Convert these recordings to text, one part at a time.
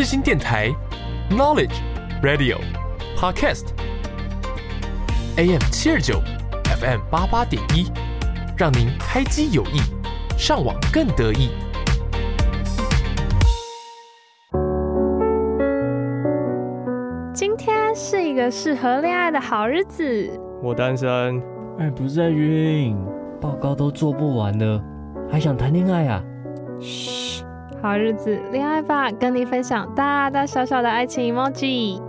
世新电台，Knowledge Radio Podcast，AM 七二九，FM 八八点一，让您开机有益，上网更得意。今天是一个适合恋爱的好日子。我单身。哎，不是在晕，报告都做不完了，还想谈恋爱啊？嘘，好日子，恋爱吧，跟你分享大大小小的爱情 emoji。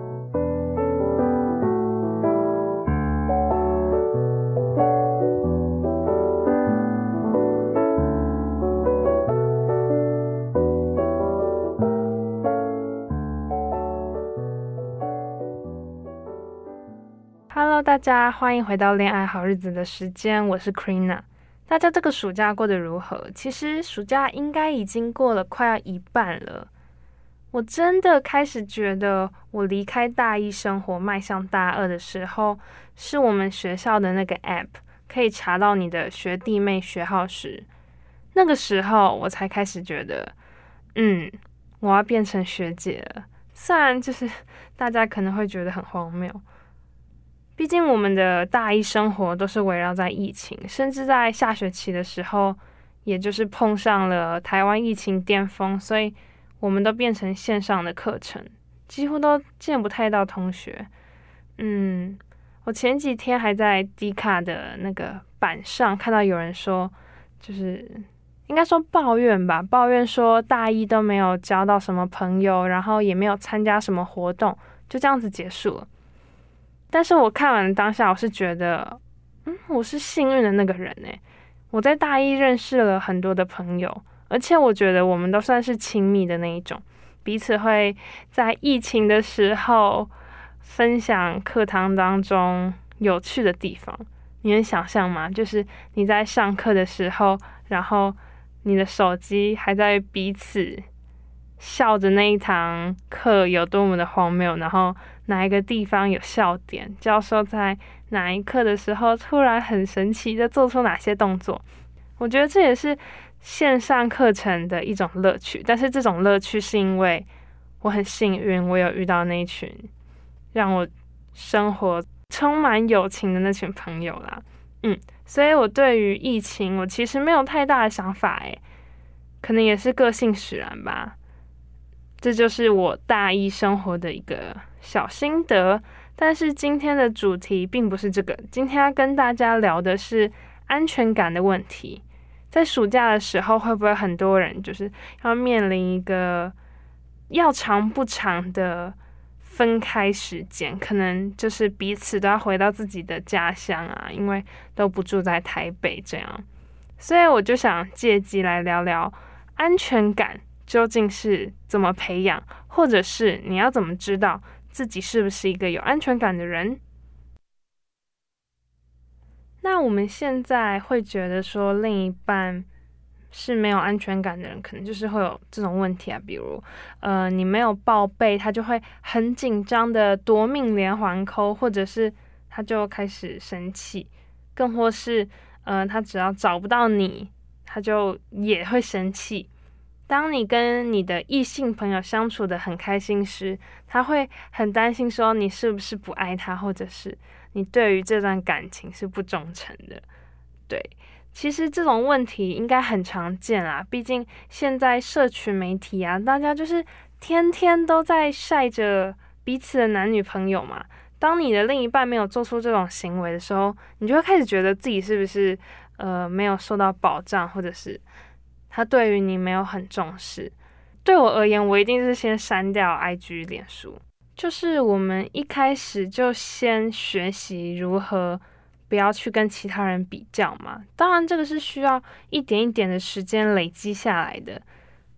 大家欢迎回到恋爱好日子的时间，我是 Krina。大家这个暑假过得如何？其实暑假应该已经过了快要一半了。我真的开始觉得，我离开大一生活，迈向大二的时候，是我们学校的那个 App 可以查到你的学弟妹学号时，那个时候我才开始觉得，嗯，我要变成学姐了。虽然就是 大家可能会觉得很荒谬。毕竟我们的大一生活都是围绕在疫情，甚至在下学期的时候，也就是碰上了台湾疫情巅峰，所以我们都变成线上的课程，几乎都见不太到同学。嗯，我前几天还在 D 卡的那个板上看到有人说，就是应该说抱怨吧，抱怨说大一都没有交到什么朋友，然后也没有参加什么活动，就这样子结束了。但是我看完当下，我是觉得，嗯，我是幸运的那个人欸。我在大一认识了很多的朋友，而且我觉得我们都算是亲密的那一种，彼此会在疫情的时候分享课堂当中有趣的地方。你能想象吗？就是你在上课的时候，然后你的手机还在彼此笑着那一堂课有多么的荒谬，然后。哪一个地方有笑点？教授在哪一课的时候突然很神奇的做出哪些动作？我觉得这也是线上课程的一种乐趣。但是这种乐趣是因为我很幸运，我有遇到那一群让我生活充满友情的那群朋友啦。嗯，所以我对于疫情，我其实没有太大的想法诶，可能也是个性使然吧。这就是我大一生活的一个小心得，但是今天的主题并不是这个。今天要跟大家聊的是安全感的问题。在暑假的时候，会不会很多人就是要面临一个要长不长的分开时间？可能就是彼此都要回到自己的家乡啊，因为都不住在台北这样。所以我就想借机来聊聊安全感。究竟是怎么培养，或者是你要怎么知道自己是不是一个有安全感的人？那我们现在会觉得说另一半是没有安全感的人，可能就是会有这种问题啊，比如呃，你没有报备，他就会很紧张的夺命连环扣或者是他就开始生气，更或是呃，他只要找不到你，他就也会生气。当你跟你的异性朋友相处得很开心时，他会很担心说你是不是不爱他，或者是你对于这段感情是不忠诚的。对，其实这种问题应该很常见啦，毕竟现在社群媒体啊，大家就是天天都在晒着彼此的男女朋友嘛。当你的另一半没有做出这种行为的时候，你就会开始觉得自己是不是呃没有受到保障，或者是。他对于你没有很重视，对我而言，我一定是先删掉 IG、脸书。就是我们一开始就先学习如何不要去跟其他人比较嘛。当然，这个是需要一点一点的时间累积下来的。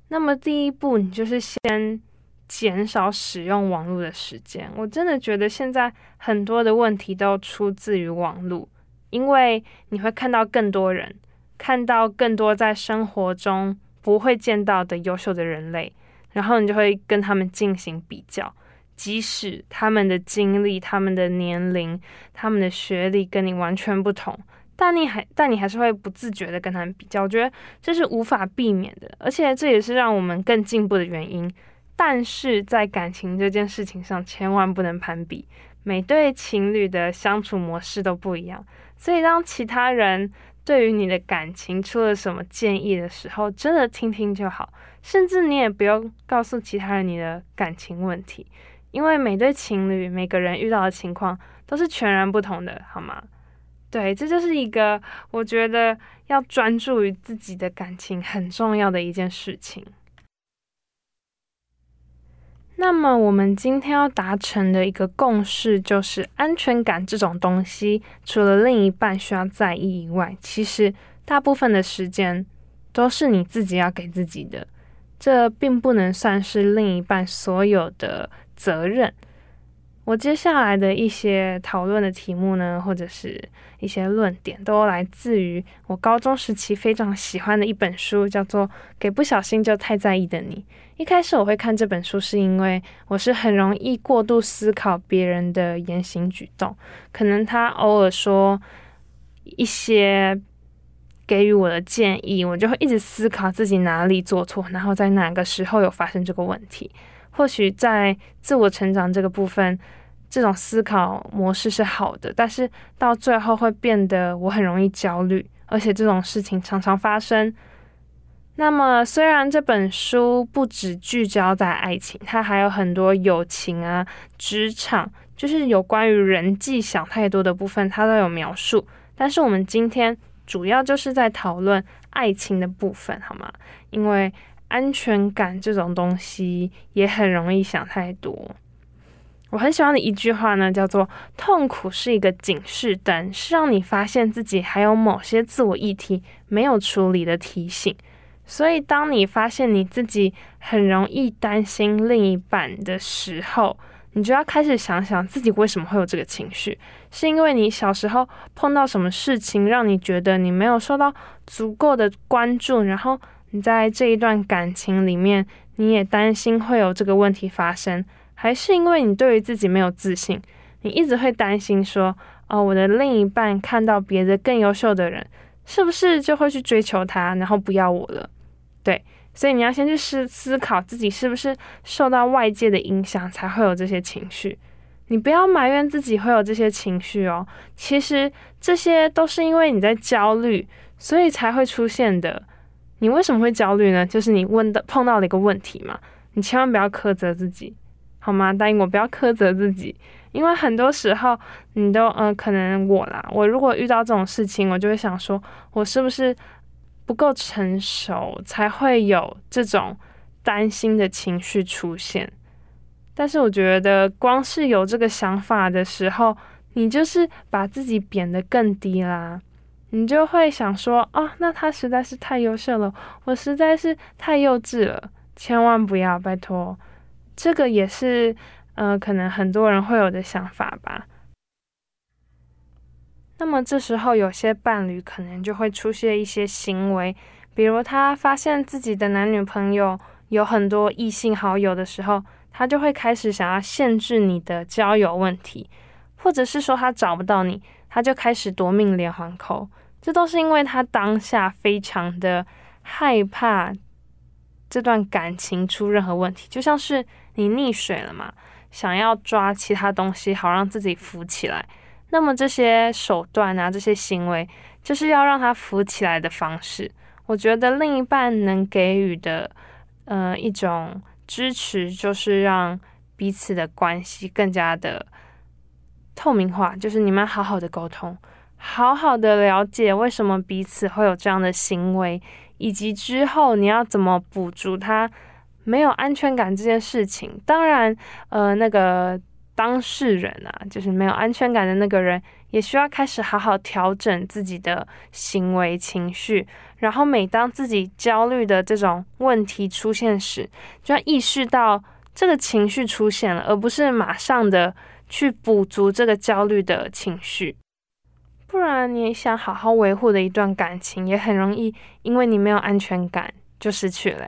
那么第一步，你就是先减少使用网络的时间。我真的觉得现在很多的问题都出自于网络，因为你会看到更多人。看到更多在生活中不会见到的优秀的人类，然后你就会跟他们进行比较，即使他们的经历、他们的年龄、他们的学历跟你完全不同，但你还但你还是会不自觉的跟他们比较。我觉得这是无法避免的，而且这也是让我们更进步的原因，但是在感情这件事情上，千万不能攀比。每对情侣的相处模式都不一样，所以当其他人对于你的感情出了什么建议的时候，真的听听就好，甚至你也不用告诉其他人你的感情问题，因为每对情侣每个人遇到的情况都是全然不同的，好吗？对，这就是一个我觉得要专注于自己的感情很重要的一件事情。那么，我们今天要达成的一个共识就是，安全感这种东西，除了另一半需要在意以外，其实大部分的时间都是你自己要给自己的。这并不能算是另一半所有的责任。我接下来的一些讨论的题目呢，或者是一些论点，都来自于我高中时期非常喜欢的一本书，叫做《给不小心就太在意的你》。一开始我会看这本书，是因为我是很容易过度思考别人的言行举动，可能他偶尔说一些给予我的建议，我就会一直思考自己哪里做错，然后在哪个时候有发生这个问题。或许在自我成长这个部分，这种思考模式是好的，但是到最后会变得我很容易焦虑，而且这种事情常常发生。那么，虽然这本书不只聚焦在爱情，它还有很多友情啊、职场，就是有关于人际想太多的部分，它都有描述。但是我们今天主要就是在讨论爱情的部分，好吗？因为安全感这种东西也很容易想太多。我很喜欢的一句话呢，叫做“痛苦是一个警示灯，是让你发现自己还有某些自我议题没有处理的提醒”。所以，当你发现你自己很容易担心另一半的时候，你就要开始想想自己为什么会有这个情绪，是因为你小时候碰到什么事情让你觉得你没有受到足够的关注，然后。你在这一段感情里面，你也担心会有这个问题发生，还是因为你对于自己没有自信？你一直会担心说，哦，我的另一半看到别的更优秀的人，是不是就会去追求他，然后不要我了？对，所以你要先去思思考自己是不是受到外界的影响才会有这些情绪。你不要埋怨自己会有这些情绪哦，其实这些都是因为你在焦虑，所以才会出现的。你为什么会焦虑呢？就是你问的碰到了一个问题嘛，你千万不要苛责自己，好吗？答应我不要苛责自己，因为很多时候你都嗯、可能我啦，我如果遇到这种事情，我就会想说，我是不是不够成熟，才会有这种担心的情绪出现？但是我觉得，光是有这个想法的时候，你就是把自己贬得更低啦。你就会想说，哦，那他实在是太优秀了，我实在是太幼稚了，千万不要，拜托，这个也是，呃，可能很多人会有的想法吧。那么这时候，有些伴侣可能就会出现一些行为，比如他发现自己的男女朋友有很多异性好友的时候，他就会开始想要限制你的交友问题，或者是说他找不到你，他就开始夺命连环扣。这都是因为他当下非常的害怕这段感情出任何问题，就像是你溺水了嘛，想要抓其他东西好让自己浮起来。那么这些手段啊，这些行为，就是要让他浮起来的方式。我觉得另一半能给予的，呃，一种支持，就是让彼此的关系更加的透明化，就是你们好好的沟通。好好的了解为什么彼此会有这样的行为，以及之后你要怎么补足他没有安全感这件事情。当然，呃，那个当事人啊，就是没有安全感的那个人，也需要开始好好调整自己的行为情绪。然后，每当自己焦虑的这种问题出现时，就要意识到这个情绪出现了，而不是马上的去补足这个焦虑的情绪。不然，你想好好维护的一段感情，也很容易因为你没有安全感就失去了，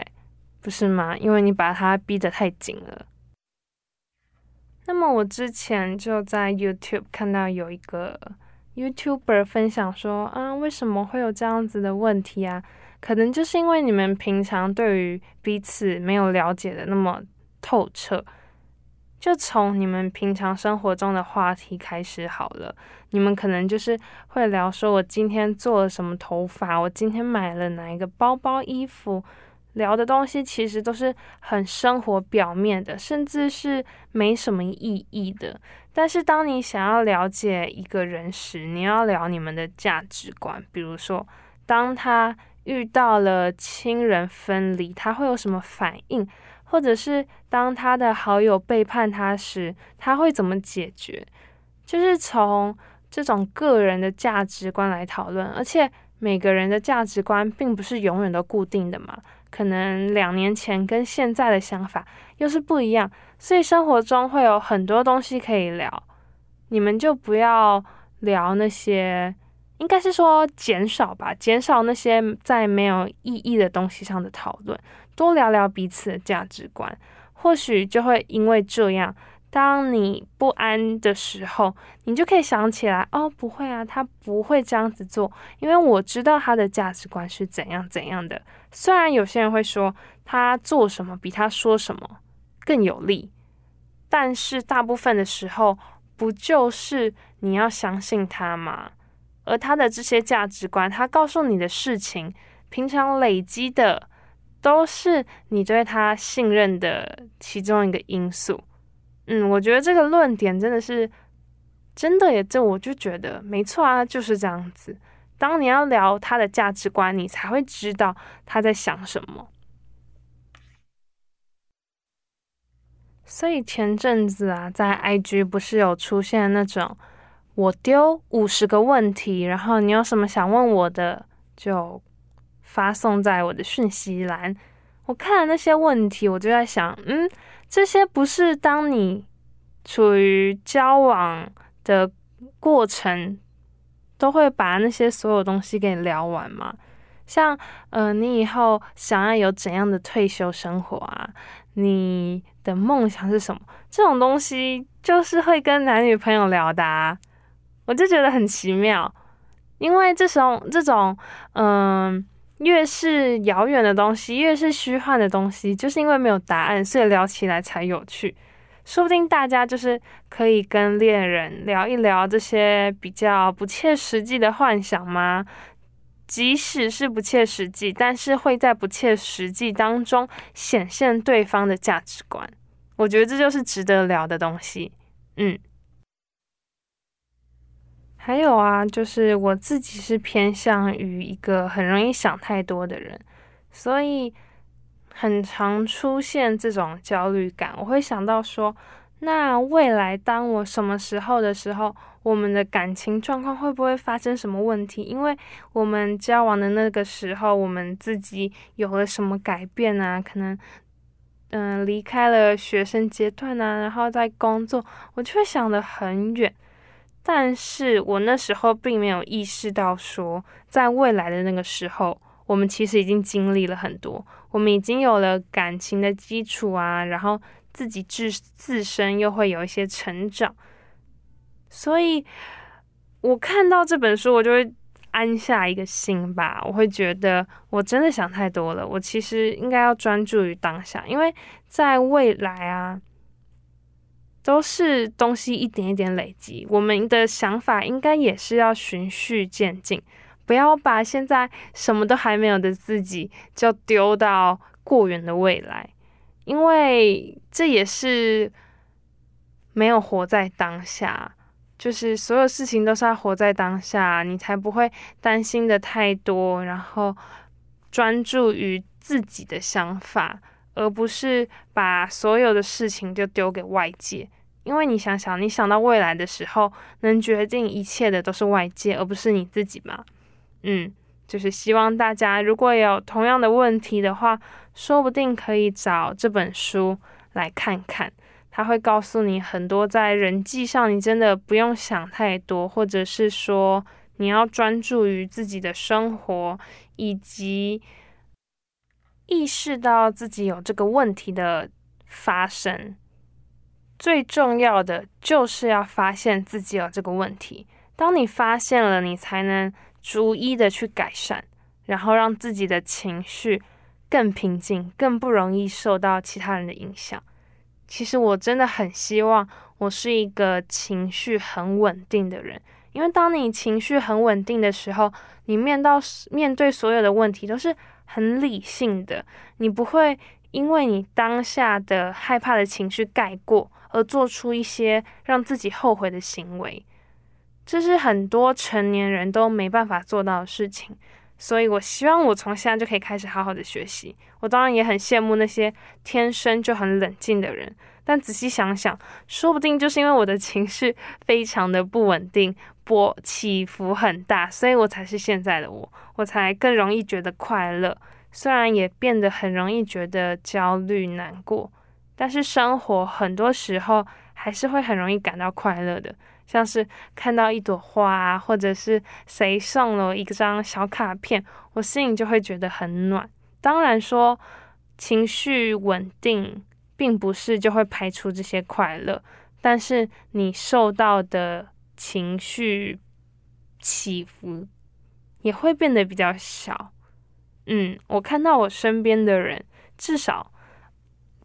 不是吗？因为你把它逼得太紧了。那么，我之前就在 YouTube 看到有一个 YouTuber 分享说，啊，为什么会有这样子的问题啊？可能就是因为你们平常对于彼此没有了解的那么透彻。就从你们平常生活中的话题开始好了。你们可能就是会聊说，我今天做了什么头发，我今天买了哪一个包包、衣服。聊的东西其实都是很生活表面的，甚至是没什么意义的。但是当你想要了解一个人时，你要聊你们的价值观。比如说，当他遇到了亲人分离，他会有什么反应？或者是当他的好友背叛他时，他会怎么解决？就是从这种个人的价值观来讨论。而且每个人的价值观并不是永远都固定的嘛。可能两年前跟现在的想法又是不一样，所以生活中会有很多东西可以聊。你们就不要聊那些，应该是说减少吧，减少那些在没有意义的东西上的讨论，多聊聊彼此的价值观，或许就会因为这样。当你不安的时候，你就可以想起来，哦，不会啊，他不会这样子做，因为我知道他的价值观是怎样怎样的。虽然有些人会说他做什么比他说什么更有利，但是大部分的时候，不就是你要相信他吗？而他的这些价值观，他告诉你的事情，平常累积的都是你对他信任的其中一个因素。嗯，我觉得这个论点真的是真的也，这我就觉得没错啊，就是这样子。当你要聊他的价值观，你才会知道他在想什么。所以前阵子啊，在 IG 不是有出现那种我丢五十个问题，然后你有什么想问我的，就发送在我的讯息栏。我看了那些问题，我就在想，嗯。这些不是当你处于交往的过程，都会把那些所有东西给聊完吗？像，呃，你以后想要有怎样的退休生活啊？你的梦想是什么？这种东西就是会跟男女朋友聊的啊，我就觉得很奇妙，因为这种这种，嗯、越是遥远的东西，越是虚幻的东西，就是因为没有答案，所以聊起来才有趣。说不定大家就是可以跟恋人聊一聊这些比较不切实际的幻想吗？即使是不切实际，但是会在不切实际当中显现对方的价值观。我觉得这就是值得聊的东西。嗯。还有啊，就是我自己是偏向于一个很容易想太多的人，所以很常出现这种焦虑感。我会想到说，那未来当我什么时候的时候，我们的感情状况会不会发生什么问题？因为我们交往的那个时候，我们自己有了什么改变啊？可能嗯、离开了学生阶段啊，然后在工作，我就会想得很远。但是我那时候并没有意识到，说在未来的那个时候，我们其实已经经历了很多，我们已经有了感情的基础啊，然后自己自自身又会有一些成长，所以我看到这本书，我就会安下一个心吧，我会觉得我真的想太多了，我其实应该要专注于当下，因为在未来啊。都是东西一点一点累积，我们的想法应该也是要循序渐进，不要把现在什么都还没有的自己就丢到过远的未来，因为这也是没有活在当下。就是所有事情都是要活在当下，你才不会担心的太多，然后专注于自己的想法。而不是把所有的事情就丢给外界，因为你想想，你想到未来的时候，能决定一切的都是外界，而不是你自己嘛。嗯，就是希望大家如果有同样的问题的话，说不定可以找这本书来看看，它会告诉你很多在人际上你真的不用想太多，或者是说你要专注于自己的生活以及。意识到自己有这个问题的发生，最重要的就是要发现自己有这个问题。当你发现了，你才能逐一的去改善，然后让自己的情绪更平静，更不容易受到其他人的影响。其实我真的很希望我是一个情绪很稳定的人，因为当你情绪很稳定的时候，你面到面对所有的问题都是很理性的，你不会因为你当下的害怕的情绪盖过而做出一些让自己后悔的行为，这是很多成年人都没办法做到的事情。所以，我希望我从现在就可以开始好好的学习。我当然也很羡慕那些天生就很冷静的人，但仔细想想，说不定就是因为我的情绪非常的不稳定，波起伏很大，所以我才是现在的我，我才更容易觉得快乐。虽然也变得很容易觉得焦虑难过，但是生活很多时候还是会很容易感到快乐的。像是看到一朵花啊，或者是谁送了我一张小卡片，我心里就会觉得很暖。当然说情绪稳定，并不是就会排除这些快乐，但是你受到的情绪起伏也会变得比较小。嗯，我看到我身边的人，至少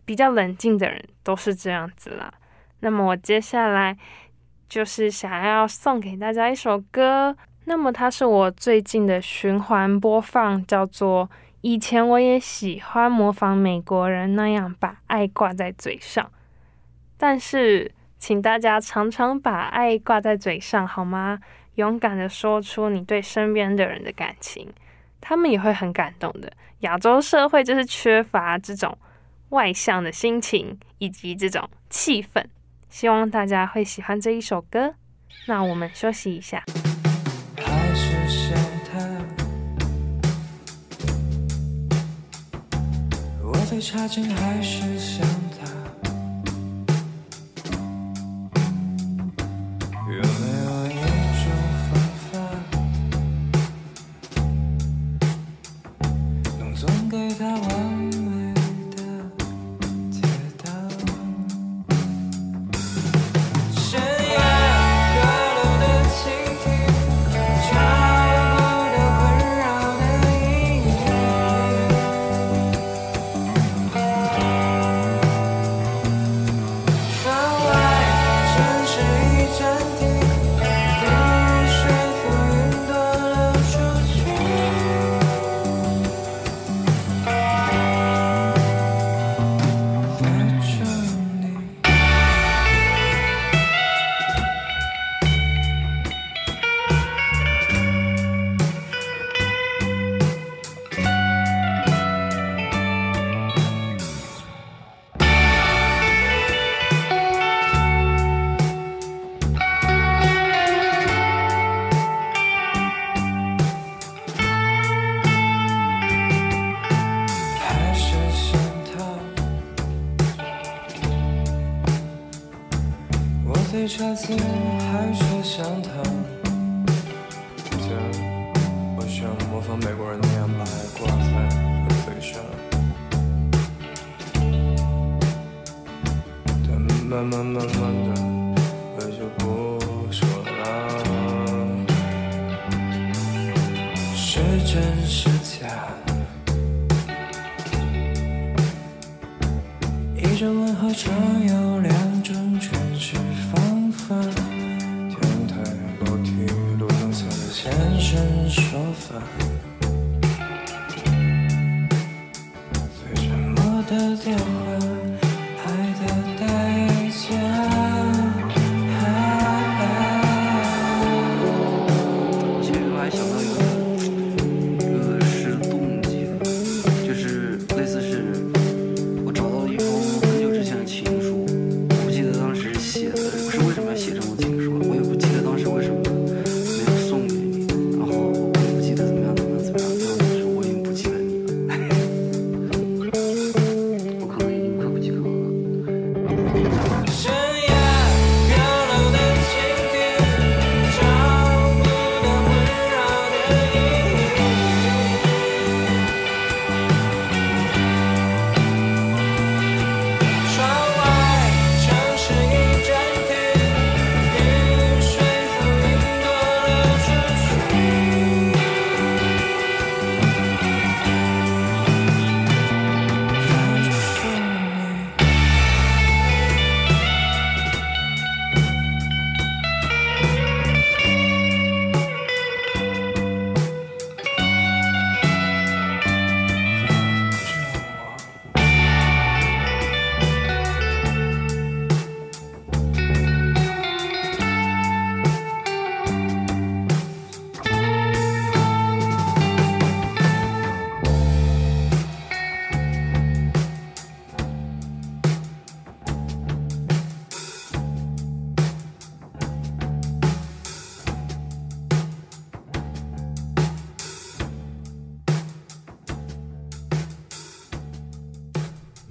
比较冷静的人都是这样子啦。那么我接下来。就是想要送给大家一首歌，那么它是我最近的循环播放，叫做《以前我也喜欢模仿美国人那样把爱挂在嘴上》，但是请大家常常把爱挂在嘴上好吗？勇敢的说出你对身边的人的感情，他们也会很感动的。亚洲社会就是缺乏这种外向的心情以及这种气氛。希望大家会喜欢这一首歌。那我们休息一下。还是想他，我最差劲还是想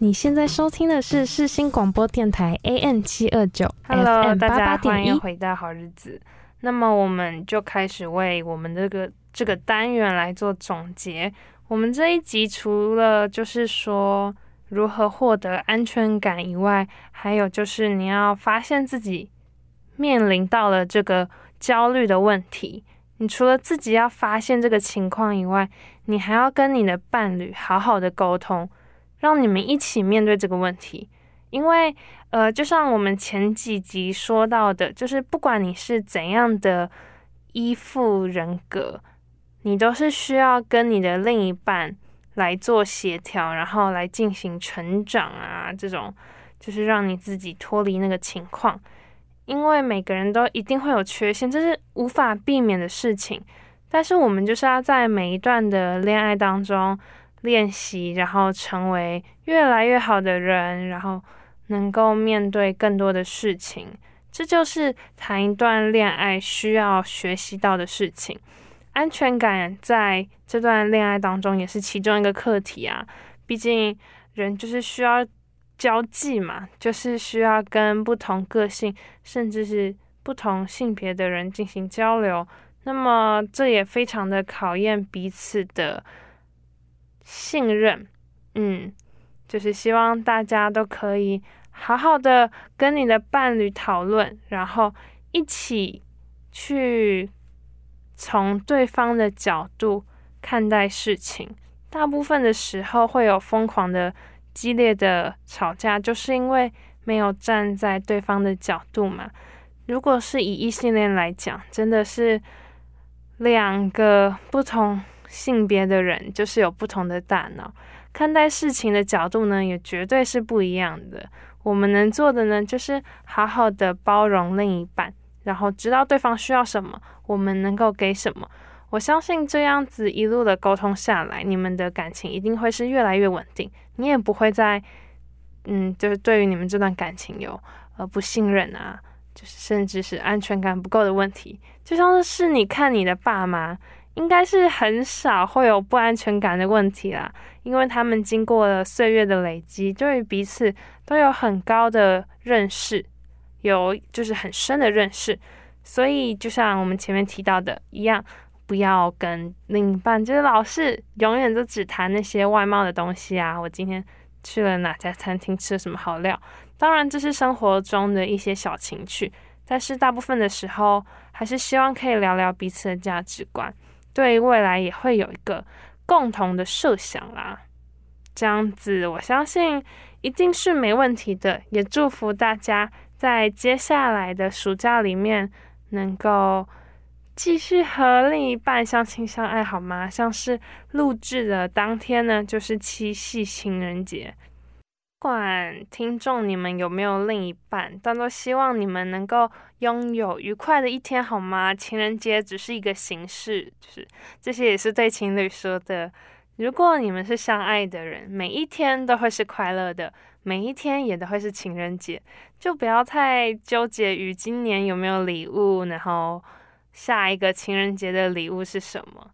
你现在收听的是世新广播电台 AN 七二九，Hello，大家欢迎回到好日子。那么我们就开始为我们这个这个单元来做总结。我们这一集除了就是说如何获得安全感以外，还有就是你要发现自己面临到了这个焦虑的问题。你除了自己要发现这个情况以外，你还要跟你的伴侣好好的沟通。让你们一起面对这个问题，因为呃，就像我们前几集说到的，就是不管你是怎样的依附人格，你都是需要跟你的另一半来做协调，然后来进行成长啊，这种就是让你自己脱离那个情况，因为每个人都一定会有缺陷，这是无法避免的事情。但是我们就是要在每一段的恋爱当中。练习，然后成为越来越好的人，然后能够面对更多的事情，这就是谈一段恋爱需要学习到的事情。安全感在这段恋爱当中也是其中一个课题啊。毕竟人就是需要交际嘛，就是需要跟不同个性，甚至是不同性别的人进行交流。那么这也非常的考验彼此的。信任，嗯，就是希望大家都可以好好的跟你的伴侣讨论，然后一起去从对方的角度看待事情。大部分的时候会有疯狂的、激烈的吵架，就是因为没有站在对方的角度嘛。如果是以异性恋来讲，真的是两个不同。性别的人就是有不同的大脑，看待事情的角度呢，也绝对是不一样的。我们能做的呢，就是好好的包容另一半，然后知道对方需要什么，我们能够给什么。我相信这样子一路的沟通下来，你们的感情一定会是越来越稳定。你也不会再，嗯，就是对于你们这段感情有呃不信任啊，就是甚至是安全感不够的问题。就像是你看你的爸妈。应该是很少会有不安全感的问题啦，因为他们经过了岁月的累积，对于彼此都有很高的认识，有就是很深的认识，所以就像我们前面提到的一样，不要跟另一半就是老是永远都只谈那些外貌的东西啊。我今天去了哪家餐厅，吃了什么好料？当然这是生活中的一些小情趣，但是大部分的时候还是希望可以聊聊彼此的价值观。对未来也会有一个共同的设想啦，这样子我相信一定是没问题的。也祝福大家在接下来的暑假里面能够继续和另一半相亲相爱，好吗？像是录制的当天呢，就是七夕情人节。不管听众你们有没有另一半，但都希望你们能够拥有愉快的一天，好吗？情人节只是一个形式，就是这些也是对情侣说的。如果你们是相爱的人，每一天都会是快乐的，每一天也都会是情人节，就不要太纠结于今年有没有礼物，然后下一个情人节的礼物是什么。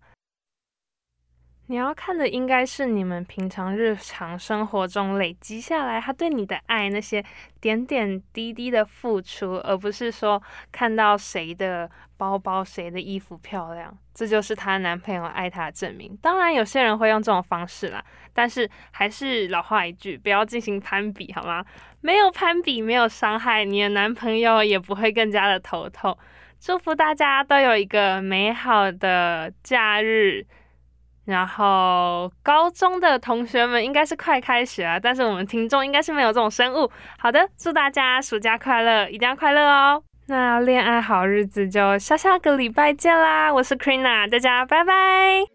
你要看的应该是你们平常日常生活中累积下来他对你的爱，那些点点滴滴的付出，而不是说看到谁的包包、谁的衣服漂亮，这就是她男朋友爱她的证明。当然，有些人会用这种方式啦，但是还是老话一句，不要进行攀比，好吗？没有攀比，没有伤害，你的男朋友也不会更加的头痛。祝福大家都有一个美好的假日。然后高中的同学们应该是快开学了，但是我们听众应该是没有这种生物。好的，祝大家暑假快乐，一定要快乐哦！那恋爱好日子就下下个礼拜见啦！我是 Krina，大家拜拜。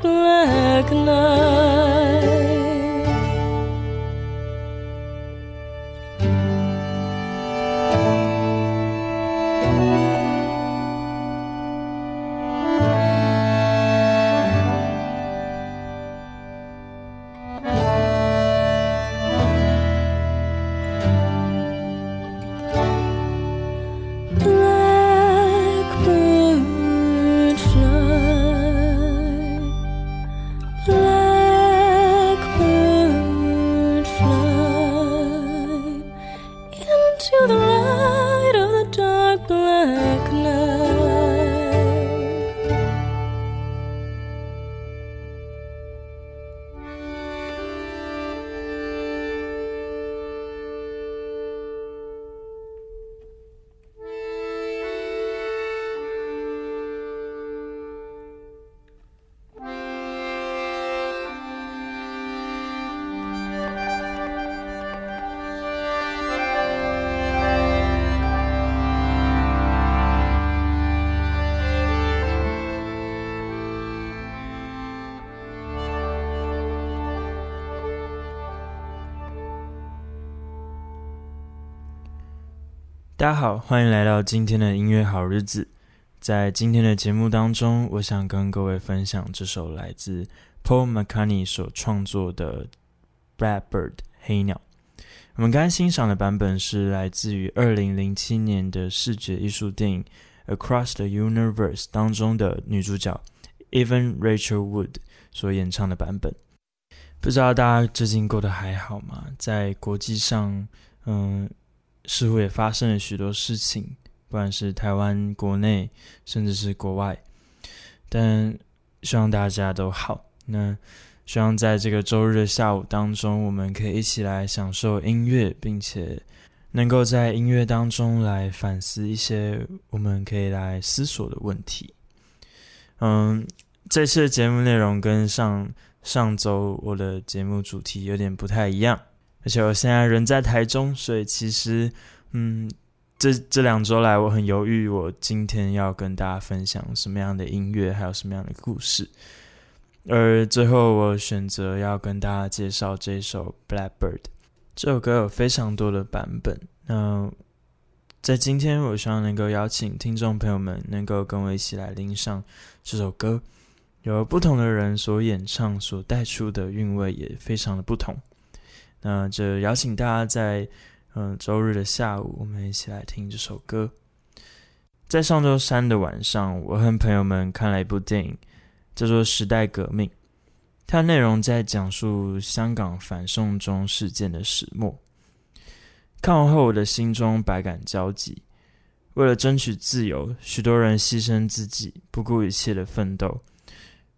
black night. 大家好，欢迎来到今天的音乐好日子。在今天的节目当中，我想跟各位分享这首来自 Paul McCartney 所创作的《Blackbird》黑鸟。我们刚才欣赏的版本是来自于二零零七年的视觉艺术电影《Across the Universe》当中的女主角 Evan Rachel Wood 所演唱的版本。不知道大家最近过得还好吗？在国际上，嗯。似乎也发生了许多事情，不管是台湾国内，甚至是国外。但希望大家都好。那希望在这个周日的下午当中，我们可以一起来享受音乐，并且能够在音乐当中来反思一些我们可以来思索的问题。嗯，这次的节目内容跟上上周我的节目主题有点不太一样。而且我现在人在台中，所以其实，嗯，这这两周来我很犹豫，我今天要跟大家分享什么样的音乐，还有什么样的故事。而最后我选择要跟大家介绍这首《Blackbird》。这首歌有非常多的版本，那在今天，我希望能够邀请听众朋友们能够跟我一起来聆赏这首歌，有不同的人所演唱，所带出的韵味也非常的不同。那就邀请大家在嗯、周日的下午，我们一起来听这首歌。在上周三的晚上，我和朋友们看了一部电影，叫做《时代革命》，它内容在讲述香港反送中事件的始末。看完后，我的心中百感交集。为了争取自由，许多人牺牲自己，不顾一切的奋斗。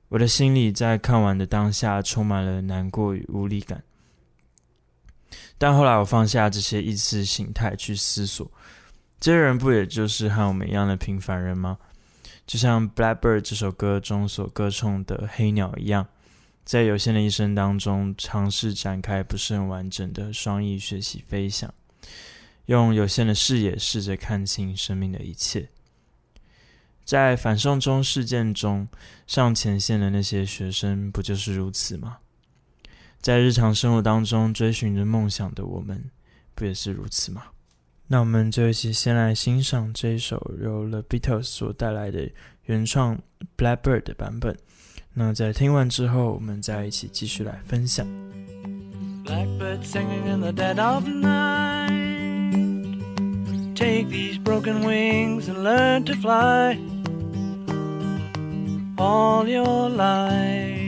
我的心里在看完的当下充满了难过与无力感。但后来，我放下这些意识形态去思索，这些人不也就是和我们一样的平凡人吗？就像《Blackbird》这首歌中所歌颂的黑鸟一样。在有限的一生当中，尝试展开不是很完整的双翼，学习飞翔。用有限的视野试着看清生命的一切。在反送中事件中，上前线的那些学生不就是如此吗？在日常生活当中追寻着梦想的我们，不也是如此吗？那我们就一起先来欣赏这一首由 The Beatles 所带来的原创《Blackbird》的版本。那在听完之后，我们再一起继续来分享。Blackbird singing in the dead of night. Take these broken wings and learn to fly all your life.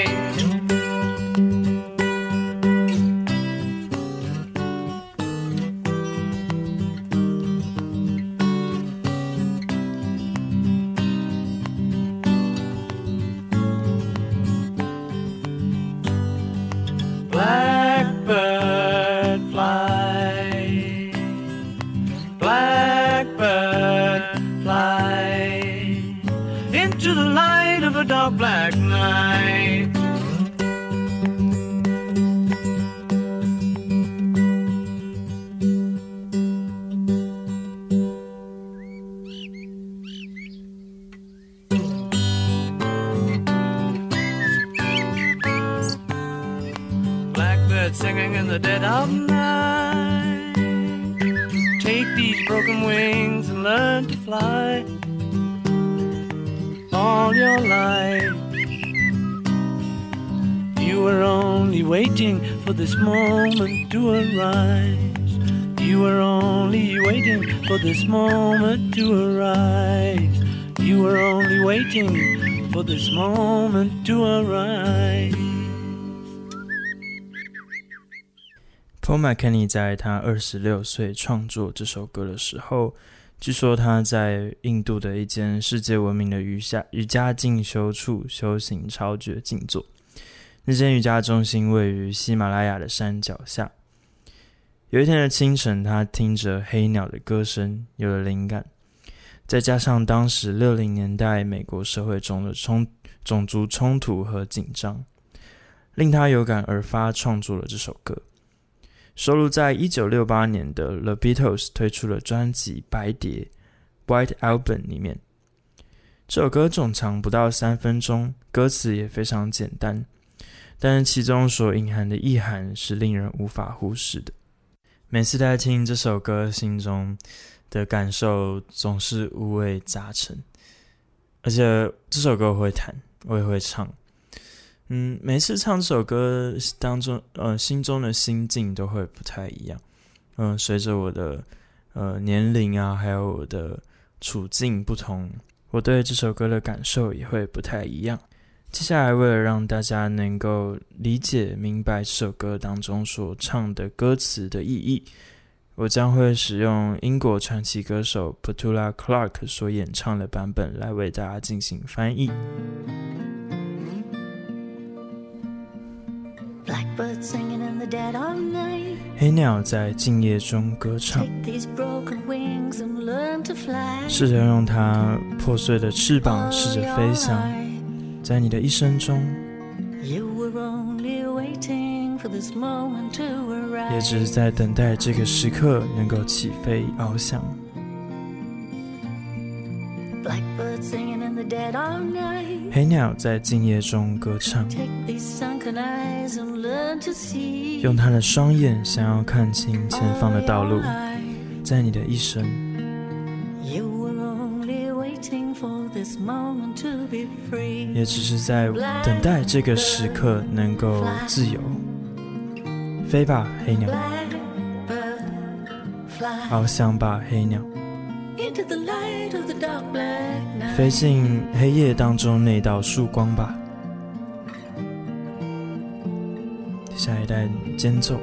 Black for this moment to arise. You are only waiting for this moment to arise. You are only waiting for this moment to arise. Paul McCartney 在他二十六岁创作这首歌的时候，据说他在印度的一间世界闻名的瑜伽瑜伽进修处修行超绝静坐。那间瑜伽中心位于喜马拉雅的山脚下。有一天的清晨，他听着黑鸟的歌声，有了灵感。再加上当时六零年代美国社会中的冲种族冲突和紧张，令他有感而发，创作了这首歌。收录在一九六八年的 The Beatles 推出的专辑《白碟》（White Album） 里面。这首歌总长不到三分钟，歌词也非常简单，但是其中所隐含的意涵是令人无法忽视的。每次在听这首歌，心中的感受总是五味杂陈。而且这首歌我会弹，我也会唱。嗯，每次唱这首歌当中，呃，心中的心境都会不太一样。嗯、随着我的呃年龄啊，还有我的处境不同，我对这首歌的感受也会不太一样。接下来，为了让大家能够理解明白这首歌当中所唱的歌词的意义，我将会使用英国传奇歌手 Petula Clark 所演唱的版本来为大家进行翻译。黑鸟在静夜中歌唱，试着用它破碎的翅膀，试着飞翔，在你的一生中。也只是在等待这个时刻能够起飞翱翔。黑鸟在静夜中歌唱，用它的双眼想要看清前方的道路。在你的一生，也只是在等待这个时刻能够自由。飞吧，黑鸟！翱翔吧，黑鸟！飞进黑夜当中那道曙光吧。下一代间奏。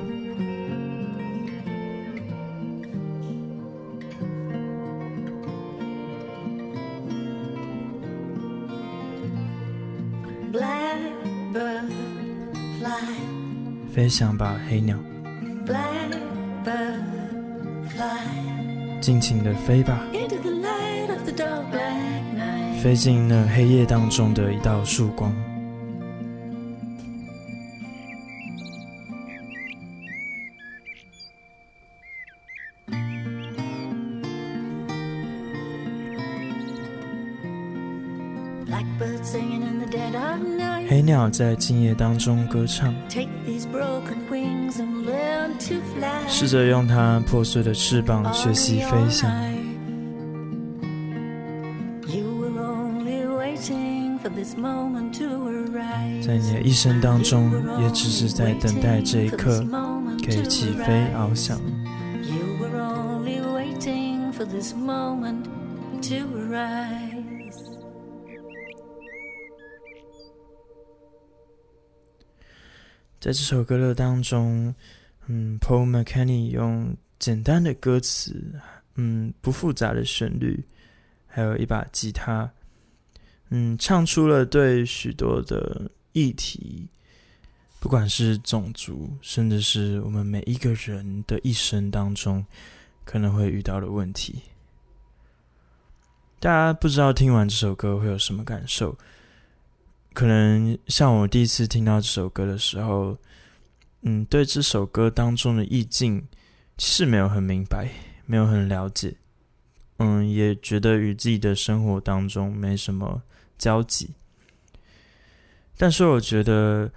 飞翔吧，黑鸟！尽情的飞吧，飞进那黑夜当中的一道曙光。黑鸟在静夜当中歌唱，试着用它破碎的翅膀学习飞翔。在你的一生当中，也只是在等待这一刻，可以起飞翱翔。在这首歌的当中，嗯，Paul McCartney 用简单的歌词，嗯，不复杂的旋律，还有一把吉他，嗯，唱出了对许多的议题，不管是种族，甚至是我们每一个人的一生当中可能会遇到的问题。大家不知道听完这首歌会有什么感受？可能像我第一次听到这首歌的时候，嗯，对这首歌当中的意境是没有很明白，没有很了解，嗯，也觉得与自己的生活当中没什么交集。但是我觉得，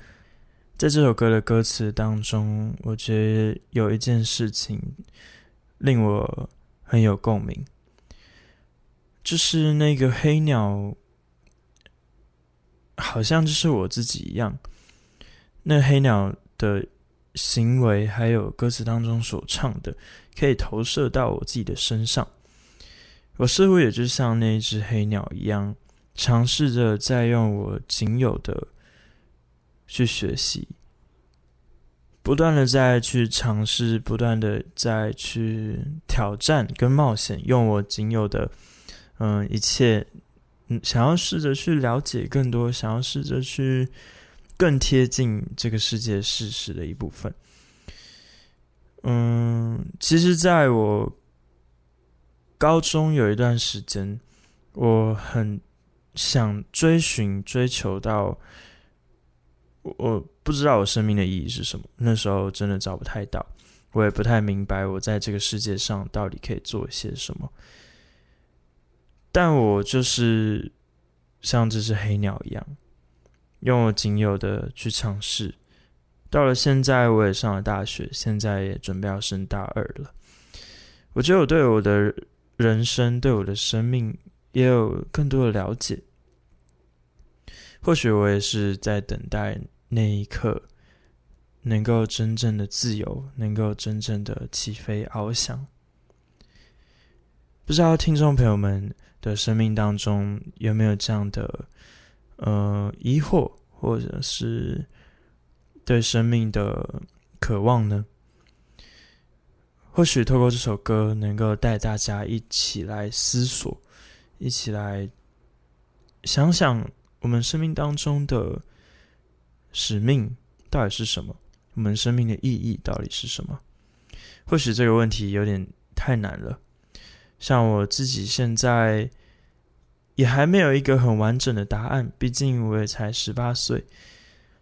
在这首歌的歌词当中，我觉得有一件事情令我很有共鸣，就是那个黑鸟。好像就是我自己一样，那黑鸟的行为，还有歌词当中所唱的，可以投射到我自己的身上。我似乎也就像那只黑鸟一样，尝试着在用我仅有的去学习，不断的在去尝试，不断的在去挑战跟冒险，用我仅有的嗯一切。想要试着去了解更多，想要试着去更贴近这个世界事实的一部分。嗯，其实在我高中有一段时间，我很想追寻、追求到，我不知道我生命的意义是什么。那时候真的找不太到，我也不太明白我在这个世界上到底可以做一些什么。但我就是像这只黑鸟一样，用我仅有的去尝试。到了现在，我也上了大学，现在也准备要升大二了。我觉得我对我的人生、对我的生命也有更多的了解。或许我也是在等待那一刻，能够真正的自由，能够真正的起飞翱翔。不知道听众朋友们的生命当中有没有这样的呃疑惑，或者是对生命的渴望呢？或许透过这首歌，能够带大家一起来思索，一起来想想我们生命当中的使命到底是什么，我们生命的意义到底是什么？或许这个问题有点太难了，像我自己现在也还没有一个很完整的答案，毕竟我也才十八岁。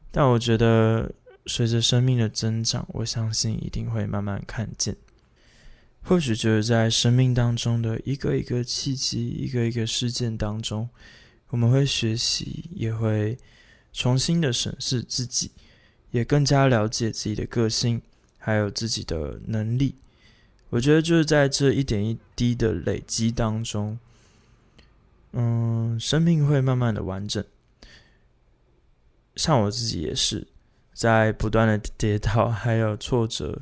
但我觉得，随着生命的增长，我相信一定会慢慢看见。或许就是在生命当中的一个一个契机、一个一个事件当中，我们会学习，也会重新的审视自己，也更加了解自己的个性，还有自己的能力。我觉得就是在这一点一滴的累积当中，嗯，生命会慢慢的完整。像我自己也是，在不断的跌倒，还有挫折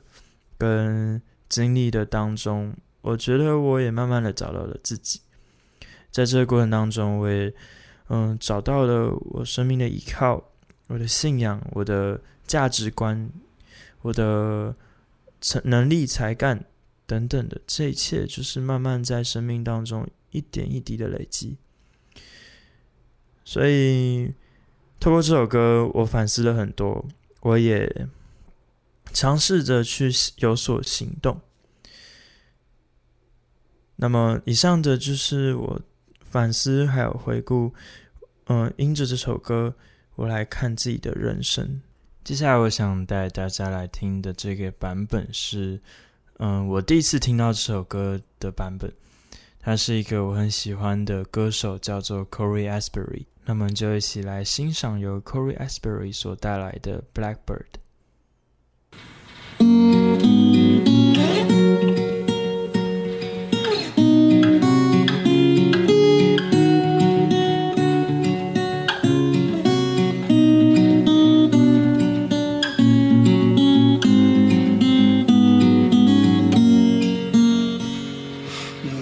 跟经历的当中，我觉得我也慢慢的找到了自己。在这个过程当中，我也嗯找到了我生命的依靠，我的信仰，我的价值观，我的才能力、才干等等的，这一切就是慢慢在生命当中一点一滴的累积。所以，透过这首歌，我反思了很多，我也。尝试着去有所行动。那么，以上的就是我反思还有回顾。嗯，因着这首歌，我来看自己的人生。接下来，我想带大家来听的这个版本是，嗯，我第一次听到这首歌的版本。它是一个我很喜欢的歌手，叫做 Cory Asbury。那么，就一起来欣赏由 Cory Asbury 所带来的《Blackbird》。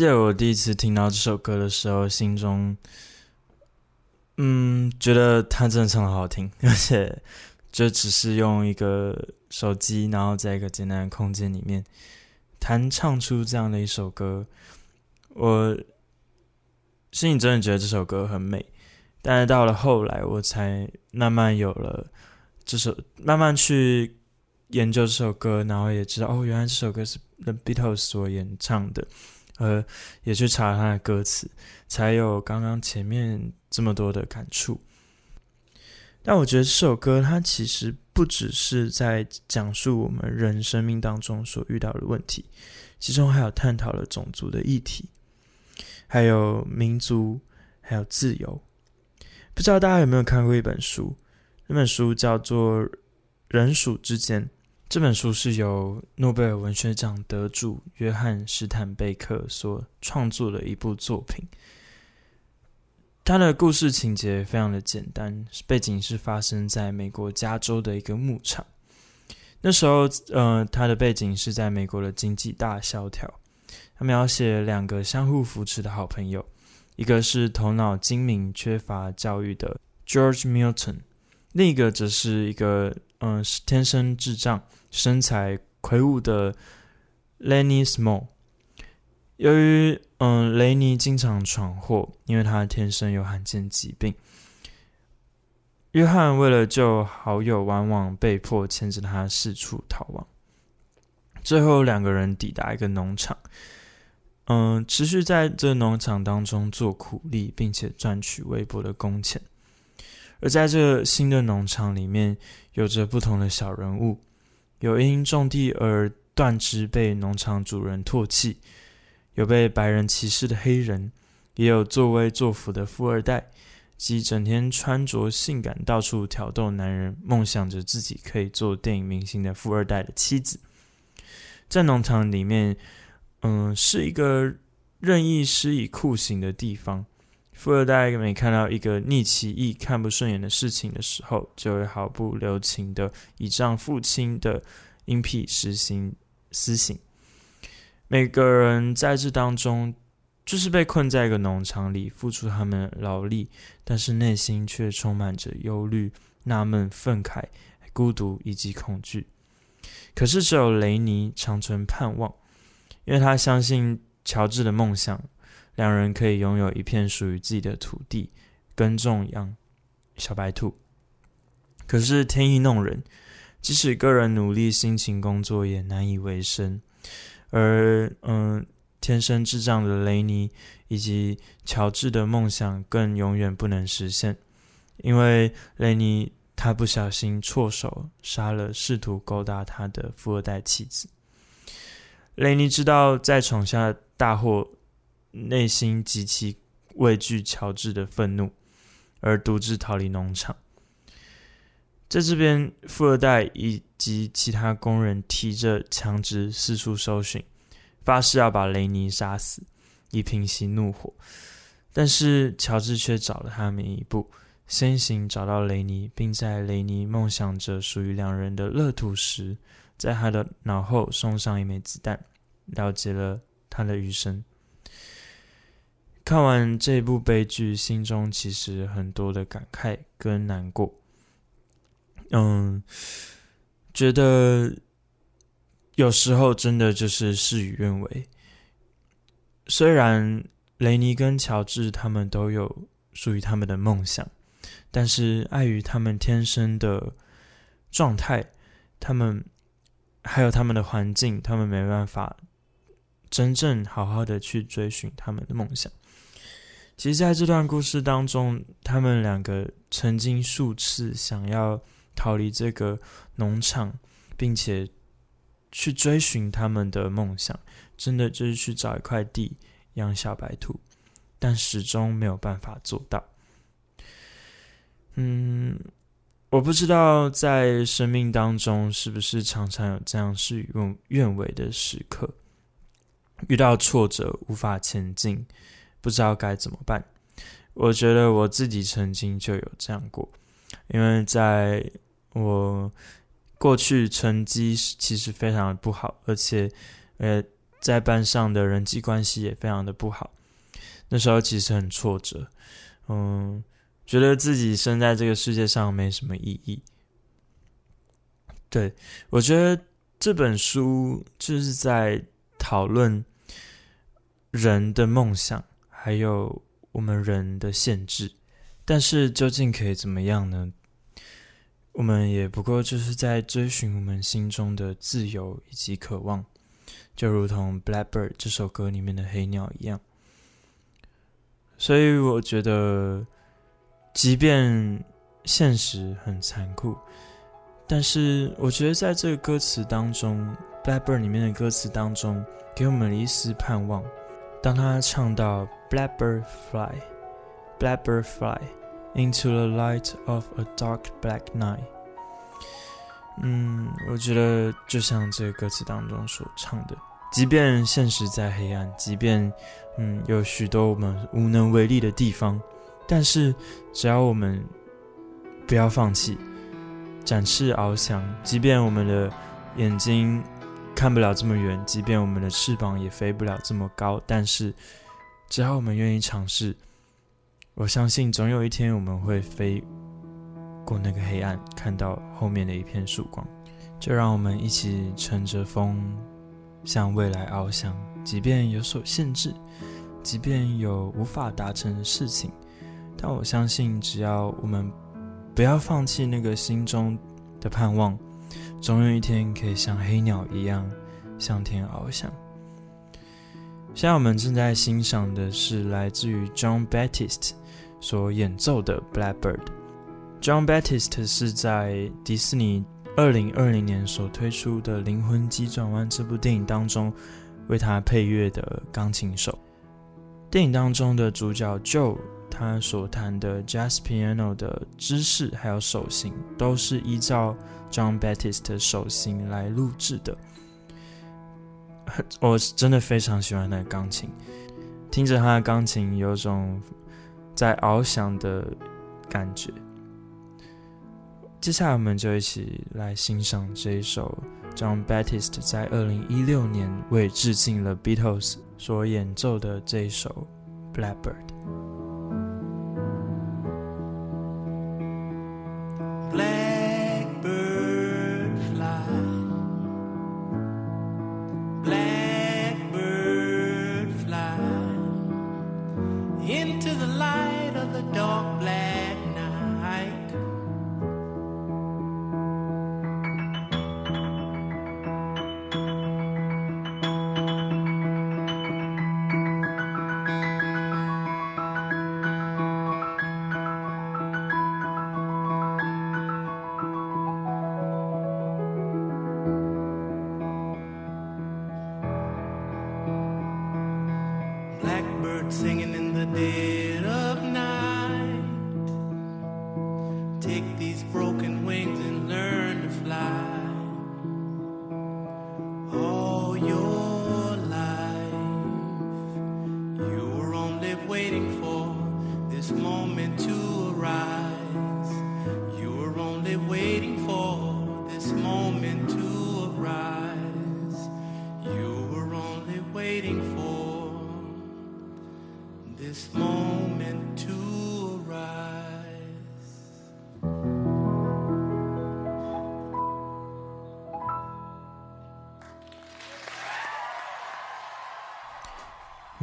记得我第一次听到这首歌的时候，心中，嗯，觉得他真的唱得好好听，而且就只是用一个手机，然后在一个简单的空间里面弹唱出这样的一首歌，我心里真的觉得这首歌很美。但是到了后来，我才慢慢有了这首，慢慢去研究这首歌，然后也知道哦，原来这首歌是 The Beatles 所演唱的。呃，也去查他的歌词，才有刚刚前面这么多的感触。但我觉得这首歌它其实不只是在讲述我们人生命当中所遇到的问题，其中还有探讨了种族的议题，还有民族，还有自由。不知道大家有没有看过一本书？那本书叫做《人鼠之间》。这本书是由诺贝尔文学奖得主约翰·史坦贝克所创作的一部作品。他的故事情节非常的简单，背景是发生在美国加州的一个牧场。那时候，呃，他的背景是在美国的经济大萧条，他描写两个相互扶持的好朋友，一个是头脑精明、缺乏教育的 George Milton，另一个则是一个嗯、呃、天生智障、身材魁梧的 Lennie Small。由于嗯雷尼经常闯祸，因为他天生有罕见疾病。约翰为了救好友，往往被迫牵着他四处逃亡。最后，两个人抵达一个农场，嗯，持续在这农场当中做苦力，并且赚取微薄的工钱。而在这新的农场里面，有着不同的小人物，有因种地而断肢被农场主人唾弃，有被白人歧视的黑人，也有作威作福的富二代。及整天穿着性感、到处挑逗男人、梦想着自己可以做电影明星的富二代的妻子，在农场里面，嗯，是一个任意施以酷刑的地方。富二代每看到一个逆其意、看不顺眼的事情的时候，就会毫不留情地倚仗父亲的阴癖实行私刑。每个人在这当中。就是被困在一个农场里，付出他们的劳力，但是内心却充满着忧虑、纳闷、愤慨、孤独以及恐惧。可是只有雷尼长存盼望，因为他相信乔治的梦想，两人可以拥有一片属于自己的土地，耕种养小白兔。可是天意弄人，即使个人努力辛勤工作，也难以为生。而嗯。天生智障的雷尼以及乔治的梦想更永远不能实现，因为雷尼他不小心错手杀了试图勾搭他的富二代妻子。雷尼知道再闯下大祸，内心极其畏惧乔治的愤怒，而独自逃离农场。在这边，富二代以及其他工人提着枪支四处搜寻。发誓要把雷尼杀死，以平息怒火。但是乔治却找了他们一步，先行找到雷尼，并在雷尼梦想着属于两人的乐土时，在他的脑后送上一枚子弹，了结了他的余生。看完这部悲剧，心中其实很多的感慨跟难过。嗯，觉得。有时候真的就是事与愿违。虽然雷尼跟乔治他们都有属于他们的梦想，但是碍于他们天生的状态，他们还有他们的环境，他们没办法真正好好的去追寻他们的梦想。其实，在这段故事当中，他们两个曾经数次想要逃离这个农场，并且。去追寻他们的梦想，真的就是去找一块地养小白兔，但始终没有办法做到。嗯，我不知道在生命当中是不是常常有这样事与愿违的时刻，遇到挫折无法前进，不知道该怎么办。我觉得我自己曾经就有这样过，因为在我。过去成绩其实非常的不好，而且，呃，在班上的人际关系也非常的不好。那时候其实很挫折，嗯，觉得自己生在这个世界上没什么意义。对，我觉得这本书就是在讨论人的梦想，还有我们人的限制，但是究竟可以怎么样呢？我们也不过就是在追寻我们心中的自由以及渴望，就如同《Blackbird》这首歌里面的黑鸟一样。所以我觉得，即便现实很残酷，但是我觉得在这个歌词当中，《Blackbird》里面的歌词当中，给我们了一丝盼望。当他唱到 “Blackbird fly, Blackbird fly”。Into the light of a dark black night。嗯，我觉得就像这歌词当中所唱的，即便现实再黑暗，即便嗯有许多我们无能为力的地方，但是只要我们不要放弃，展翅翱翔，即便我们的眼睛看不了这么远，即便我们的翅膀也飞不了这么高，但是只要我们愿意尝试，我相信总有一天我们会飞过那个黑暗，看到后面的一片曙光。就让我们一起乘着风向未来翱翔，即便有所限制，即便有无法达成的事情，但我相信，只要我们不要放弃那个心中的盼望，总有一天可以像黑鸟一样向天翱翔。现在我们正在欣赏的是来自于 John Batiste 所演奏的《Blackbird》。John Batiste 是在迪士尼二零二零年所推出的《灵魂急转弯》这部电影当中为他配乐的钢琴手。电影当中的主角 Joe，他所弹的 Jazz Piano 的姿势还有手型，都是依照 John Batiste 手型来录制的。我真的非常喜欢那个钢琴，听着他的钢琴，有种在翱翔的感觉。接下来，我们就一起来欣赏这一首 John Batiste 在二零一六年为致敬了 Beatles 所演奏的这一首《Blackbird》。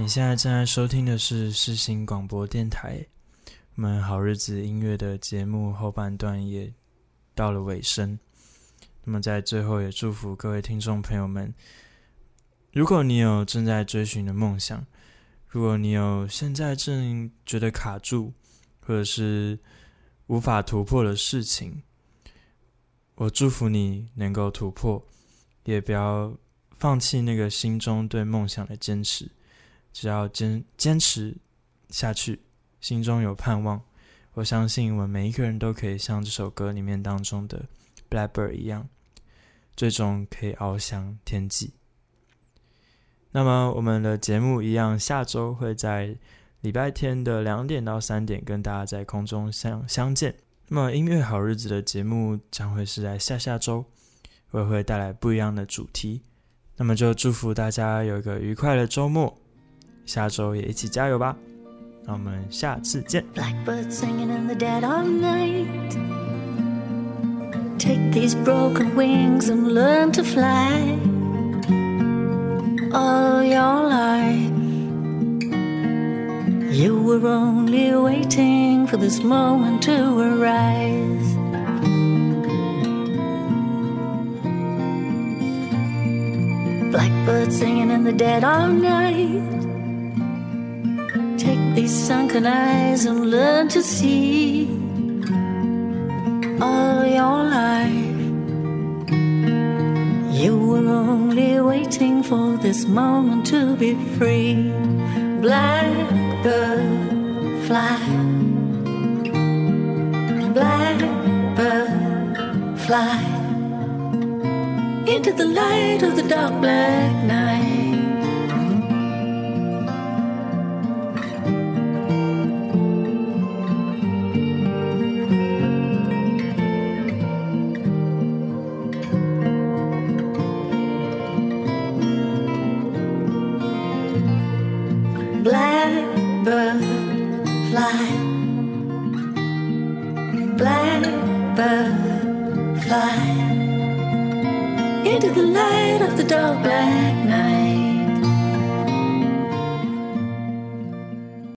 现在正在收听的是世新广播电台，我们好日子音乐的节目后半段也到了尾声。那么在最后也祝福各位听众朋友们，如果你有正在追寻的梦想，如果你有现在正觉得卡住或者是无法突破的事情，我祝福你能够突破，也不要放弃那个心中对梦想的坚持。只要坚坚持下去，心中有盼望，我相信我们每一个人都可以像这首歌里面当中的 Blackbird 一样，最终可以翱翔天际。那么我们的节目一样，下周会在礼拜天的两点到三点跟大家在空中相相见。那么音乐好日子的节目将会是在下下周，我也会带来不一样的主题。那么就祝福大家有一个愉快的周末。下周也一起加油吧！那我们下次见。Blackbird singing in the dead of night. Take these broken wings and learn to fly. All your life, you were only waiting for this moment to arise. Blackbird singing in the dead of night. Take these sunken eyes and learn to see all your life. You were only waiting for this moment to be free. Blackbird, fly. Blackbird, fly into the light of the dark black night.